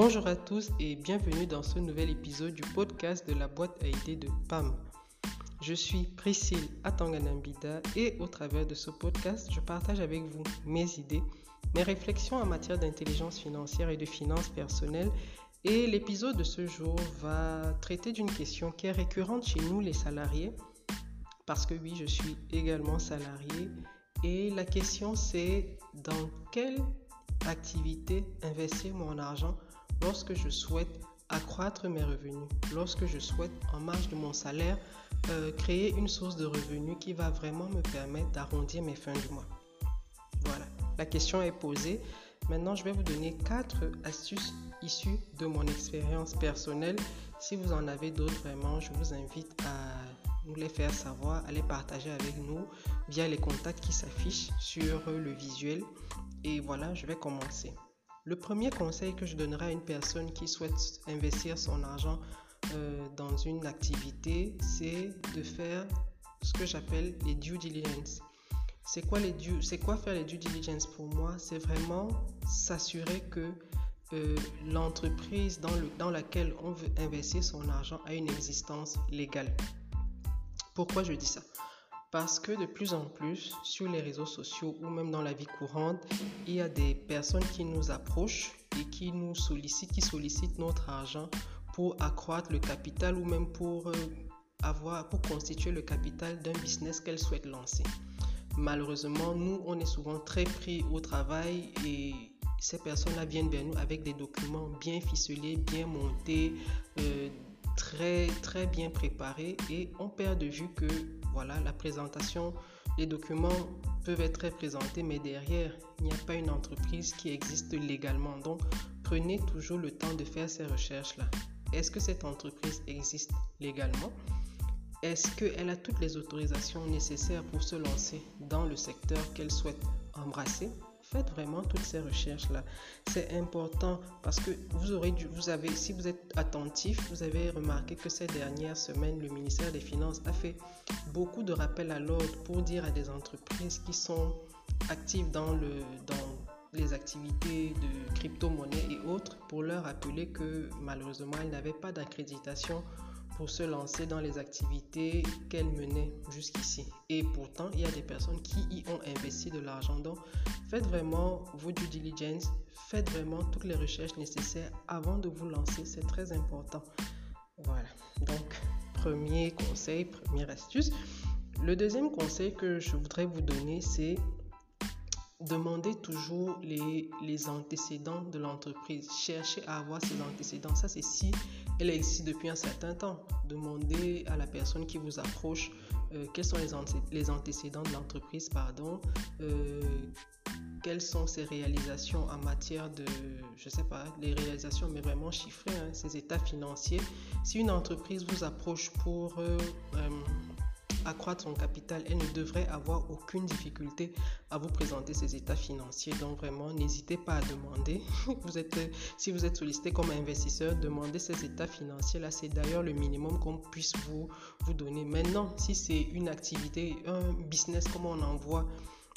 Bonjour à tous et bienvenue dans ce nouvel épisode du podcast de la boîte à idées de PAM. Je suis Priscille Atanganambida et au travers de ce podcast, je partage avec vous mes idées, mes réflexions en matière d'intelligence financière et de finances personnelles. Et l'épisode de ce jour va traiter d'une question qui est récurrente chez nous les salariés, parce que oui, je suis également salarié. Et la question c'est dans quelle activité investir mon argent lorsque je souhaite accroître mes revenus, lorsque je souhaite en marge de mon salaire euh, créer une source de revenus qui va vraiment me permettre d'arrondir mes fins du mois. Voilà, la question est posée. Maintenant, je vais vous donner quatre astuces issues de mon expérience personnelle. Si vous en avez d'autres, vraiment, je vous invite à nous les faire savoir, à les partager avec nous via les contacts qui s'affichent sur le visuel. Et voilà, je vais commencer. Le premier conseil que je donnerai à une personne qui souhaite investir son argent euh, dans une activité, c'est de faire ce que j'appelle les due diligence. C'est quoi, les due, c'est quoi faire les due diligence pour moi? C'est vraiment s'assurer que euh, l'entreprise dans, le, dans laquelle on veut investir son argent a une existence légale. Pourquoi je dis ça? Parce que de plus en plus, sur les réseaux sociaux ou même dans la vie courante, il y a des personnes qui nous approchent et qui nous sollicitent, qui sollicitent notre argent pour accroître le capital ou même pour, euh, avoir, pour constituer le capital d'un business qu'elles souhaitent lancer. Malheureusement, nous, on est souvent très pris au travail et ces personnes-là viennent vers nous avec des documents bien ficelés, bien montés, euh, très très bien préparés et on perd de vue que voilà, la présentation, les documents peuvent être présentés, mais derrière, il n'y a pas une entreprise qui existe légalement. Donc, prenez toujours le temps de faire ces recherches-là. Est-ce que cette entreprise existe légalement? Est-ce qu'elle a toutes les autorisations nécessaires pour se lancer dans le secteur qu'elle souhaite embrasser? Faites vraiment toutes ces recherches-là. C'est important parce que vous aurez vous avez, si vous êtes attentif, vous avez remarqué que ces dernières semaines, le ministère des Finances a fait beaucoup de rappels à l'ordre pour dire à des entreprises qui sont actives dans, dans les activités de crypto-monnaie et autres pour leur rappeler que malheureusement, elles n'avaient pas d'accréditation pour se lancer dans les activités qu'elle menait jusqu'ici. Et pourtant, il y a des personnes qui y ont investi de l'argent. Donc, faites vraiment vos due diligence, faites vraiment toutes les recherches nécessaires avant de vous lancer. C'est très important. Voilà. Donc, premier conseil, première astuce. Le deuxième conseil que je voudrais vous donner, c'est Demandez toujours les, les antécédents de l'entreprise. Cherchez à avoir ces antécédents. Ça, c'est si elle existe depuis un certain temps. Demandez à la personne qui vous approche euh, quels sont les, les antécédents de l'entreprise, pardon, euh, quelles sont ses réalisations en matière de, je sais pas, les réalisations, mais vraiment chiffrées, hein, ses états financiers. Si une entreprise vous approche pour euh, accroître son capital, elle ne devrait avoir aucune difficulté à vous présenter ses états financiers. Donc vraiment, n'hésitez pas à demander. Vous êtes, si vous êtes sollicité comme investisseur, demandez ces états financiers. Là, c'est d'ailleurs le minimum qu'on puisse vous, vous donner. Maintenant, si c'est une activité, un business comme on en voit,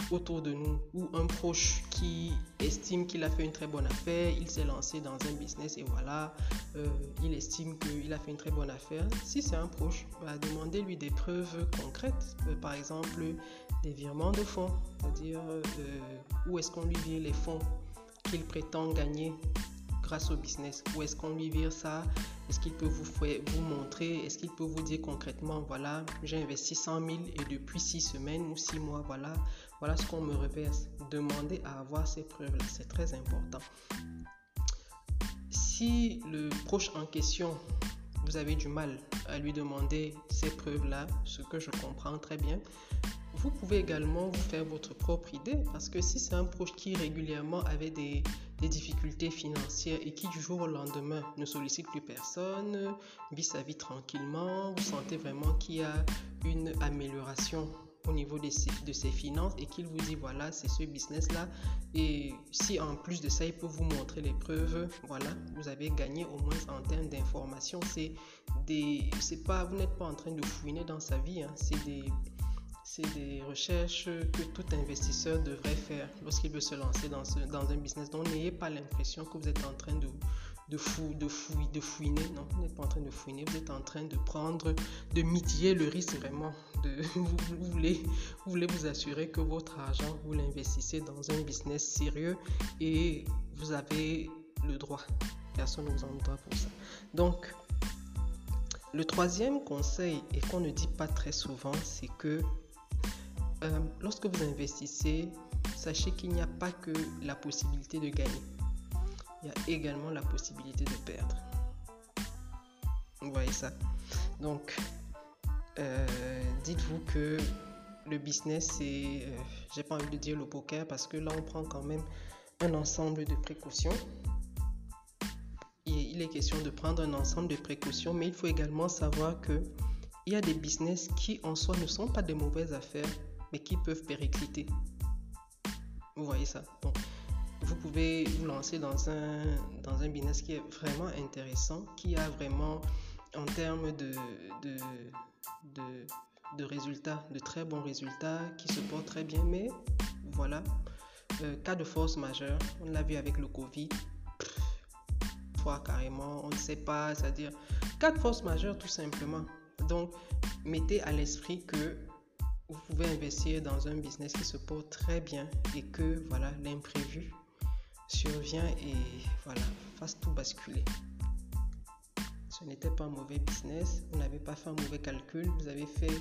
autour de nous ou un proche qui estime qu'il a fait une très bonne affaire, il s'est lancé dans un business et voilà, euh, il estime qu'il a fait une très bonne affaire. Si c'est un proche, bah, demandez-lui des preuves concrètes, euh, par exemple des virements de fonds, c'est-à-dire euh, où est-ce qu'on lui vire les fonds qu'il prétend gagner grâce au business? Où est-ce qu'on lui vire ça? Est-ce qu'il peut vous, vous montrer? Est-ce qu'il peut vous dire concrètement, voilà, j'ai investi 100 000 et depuis 6 semaines ou 6 mois, voilà, voilà ce qu'on me reverse. Demandez à avoir ces preuves-là, c'est très important. Si le proche en question, vous avez du mal à lui demander ces preuves-là, ce que je comprends très bien, vous pouvez également vous faire votre propre idée parce que si c'est un proche qui régulièrement avait des, difficultés financières et qui du jour au lendemain ne sollicite plus personne, vit sa vie tranquillement, vous sentez vraiment qu'il y a une amélioration au niveau de ses, finances et qu'il vous dit voilà c'est ce business là et si en plus de ça il peut vous montrer les preuves voilà vous avez gagné au moins en termes d'information c'est des c'est pas vous n'êtes pas en train de fouiner dans sa vie hein. c'est des c'est des recherches que tout investisseur devrait faire lorsqu'il veut se lancer dans, dans un business. Donc, n'ayez pas l'impression que vous êtes en train de, de, fou, de, fouiller, de fouiner. Non, vous n'êtes pas en train de fouiner, vous êtes en train de prendre, de mitiger le risque vraiment. De, vous, voulez, vous assurer que votre argent, vous l'investissez dans un business sérieux et vous avez le droit. Personne ne vous en doit pour ça. Donc, le troisième conseil, et qu'on ne dit pas très souvent, c'est que euh, lorsque vous investissez, sachez qu'il n'y a pas que la possibilité de gagner. Il y a également la possibilité de perdre. Vous voyez ça Donc, euh, dites-vous que le business, c'est, euh, j'ai pas envie de dire le poker parce que là, on prend quand même un ensemble de précautions. Il est question de prendre un ensemble de précautions, mais il faut également savoir que il y a des business qui en soi ne sont pas de mauvaises affaires, mais qui peuvent péricliter. Vous voyez ça vous pouvez vous lancer dans un, dans un business qui est vraiment intéressant, qui a vraiment, en termes de, de, de, résultats, de très bons résultats, qui se porte très bien, mais voilà, euh, cas de force majeure, on l'a vu avec le Covid, fois carrément, on ne sait pas, c'est-à-dire cas de force majeure tout simplement. Donc, mettez à l'esprit que vous pouvez investir dans un business qui se porte très bien et que voilà l'imprévu survient et voilà fasse tout basculer. Ce n'était pas un mauvais business, vous n'avez pas fait un mauvais calcul, vous avez fait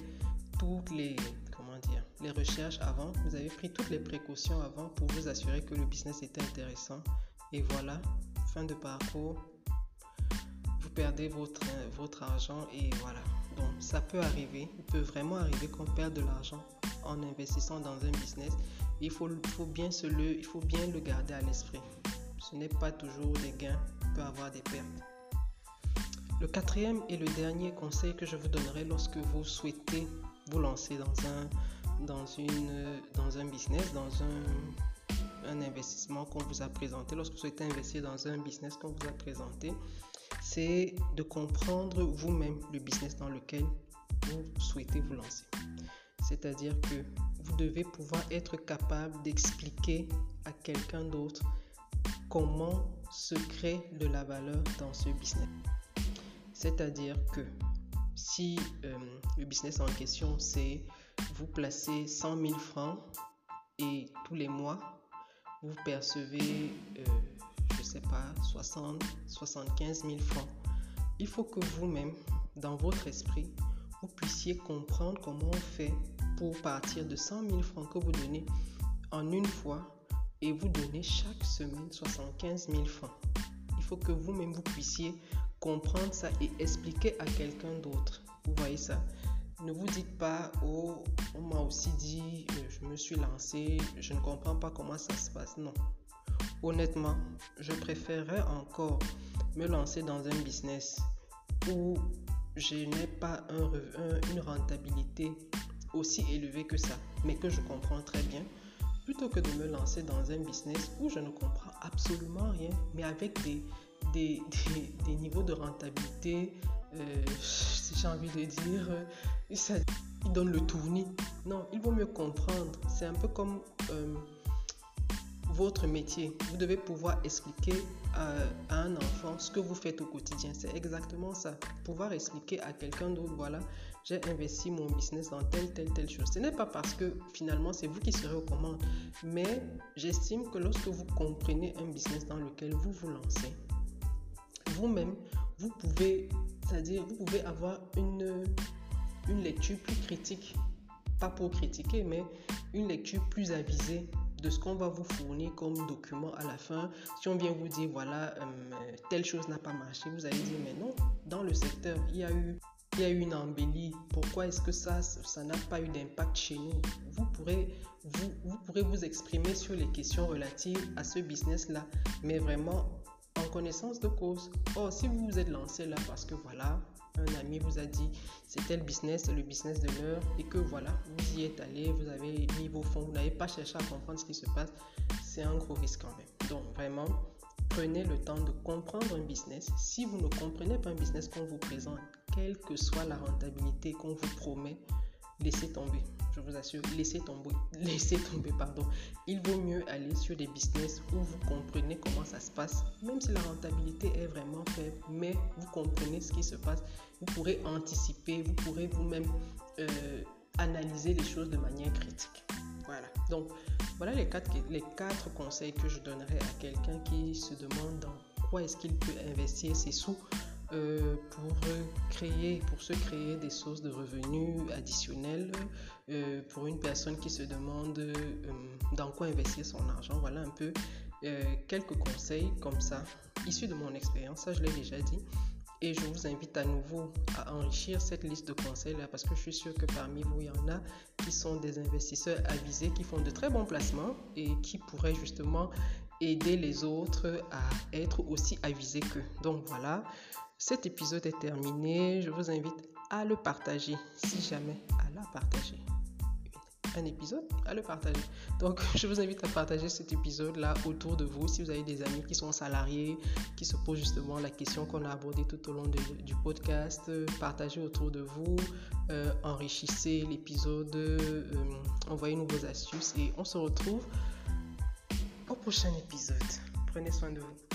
toutes les comment dire les recherches avant, vous avez pris toutes les précautions avant pour vous assurer que le business était intéressant. Et voilà fin de parcours vous perdez votre argent et voilà. Ça peut arriver, il peut vraiment arriver qu'on perde de l'argent en investissant dans un business. Il faut, bien se le, garder à l'esprit. Ce n'est pas toujours des gains, il peut avoir des pertes. Le quatrième et le dernier conseil que je vous donnerai lorsque vous souhaitez vous lancer dans un, business, dans un investissement qu'on vous a présenté, lorsque vous souhaitez investir dans un business qu'on vous a présenté, c'est de comprendre vous-même le business dans lequel vous souhaitez vous lancer. C'est-à-dire que vous devez pouvoir être capable d'expliquer à quelqu'un d'autre comment se crée de la valeur dans ce business. C'est-à-dire que si euh, le business en question, c'est vous placer 100 000 francs et tous les mois, vous percevez euh, je sais pas, 60, 75 000 francs. Il faut que vous-même, dans votre esprit, vous puissiez comprendre comment on fait pour partir de 100 000 francs que vous donnez en une fois et vous donnez chaque semaine 75 000 francs. Il faut que vous-même vous puissiez comprendre ça et expliquer à quelqu'un d'autre. Vous voyez ça? Ne vous dites pas, oh, on m'a aussi dit, euh, je me suis lancé, je ne comprends pas comment ça se passe. Non, Honnêtement, je préférerais encore me lancer dans un business où je n'ai pas une rentabilité aussi élevée que ça, mais que je comprends très bien, plutôt que de me lancer dans un business où je ne comprends absolument rien, mais avec des, des, niveaux de rentabilité, euh, si j'ai envie de dire, euh, ça, ils donnent le tournis. Non, il vaut mieux comprendre. C'est un peu comme... Euh, votre métier. Vous devez pouvoir expliquer à, un enfant ce que vous faites au quotidien. C'est exactement ça. Pouvoir expliquer à quelqu'un d'autre, voilà, j'ai investi mon business dans telle, telle, telle chose. Ce n'est pas parce que finalement c'est vous qui serez aux commandes, mais j'estime que lorsque vous comprenez un business dans lequel vous vous lancez, vous-même, vous pouvez, c'est-à-dire vous pouvez avoir une, une lecture plus critique, pas pour critiquer, mais une lecture plus avisée de ce qu'on va vous fournir comme document à la fin. Si on vient vous dire, voilà, euh, telle chose n'a pas marché, vous allez dire, mais non, dans le secteur, il y a eu, y a eu une embellie. Pourquoi est-ce que ça, ça n'a pas eu d'impact chez nous? Vous pourrez, vous, vous pourrez vous exprimer sur les questions relatives à ce business-là, mais vraiment en connaissance de cause. Or, si vous vous êtes lancé là parce que voilà, un ami vous a dit c'était le business, c'est le business de l'heure et que voilà, vous y êtes allé, vous avez mis vos fonds, vous n'avez pas cherché à comprendre ce qui se passe, c'est un gros risque quand même. Donc vraiment, prenez le temps de comprendre un business. Si vous ne comprenez pas un business qu'on vous présente, quelle que soit la rentabilité qu'on vous promet, laissez tomber. Je vous assure, laissez tomber. Laissez tomber, pardon. Il vaut mieux aller sur des business où vous comprenez comment ça se passe, même si la rentabilité est vraiment faible, mais vous comprenez ce qui se passe. Vous pourrez anticiper, vous pourrez vous-même euh, analyser les choses de manière critique. Voilà. Donc, voilà les quatre, les quatre conseils que je donnerais à quelqu'un qui se demande dans quoi est-ce qu'il peut investir ses sous euh, pour créer, pour se créer des sources de revenus additionnelles euh, pour une personne qui se demande euh, dans quoi investir son argent. Voilà un peu quelques conseils comme ça, issus de mon expérience, ça je l'ai déjà dit. Et je vous invite à nouveau à enrichir cette liste de conseils là parce que je suis sûr que parmi vous, il y en a qui sont des investisseurs avisés, qui font de très bons placements et qui pourraient justement aider les autres à être aussi avisés qu'eux. Donc voilà, cet épisode est terminé. Je vous invite à le partager si jamais à la partager un épisode, à le partager. Donc, je vous invite à partager cet épisode-là autour de vous. Si vous avez des amis qui sont salariés, qui se posent justement la question qu'on a abordée tout au long du podcast, partagez autour de vous, euh, enrichissez l'épisode, euh, envoyez-nous vos astuces et on se retrouve au prochain épisode. Prenez soin de vous.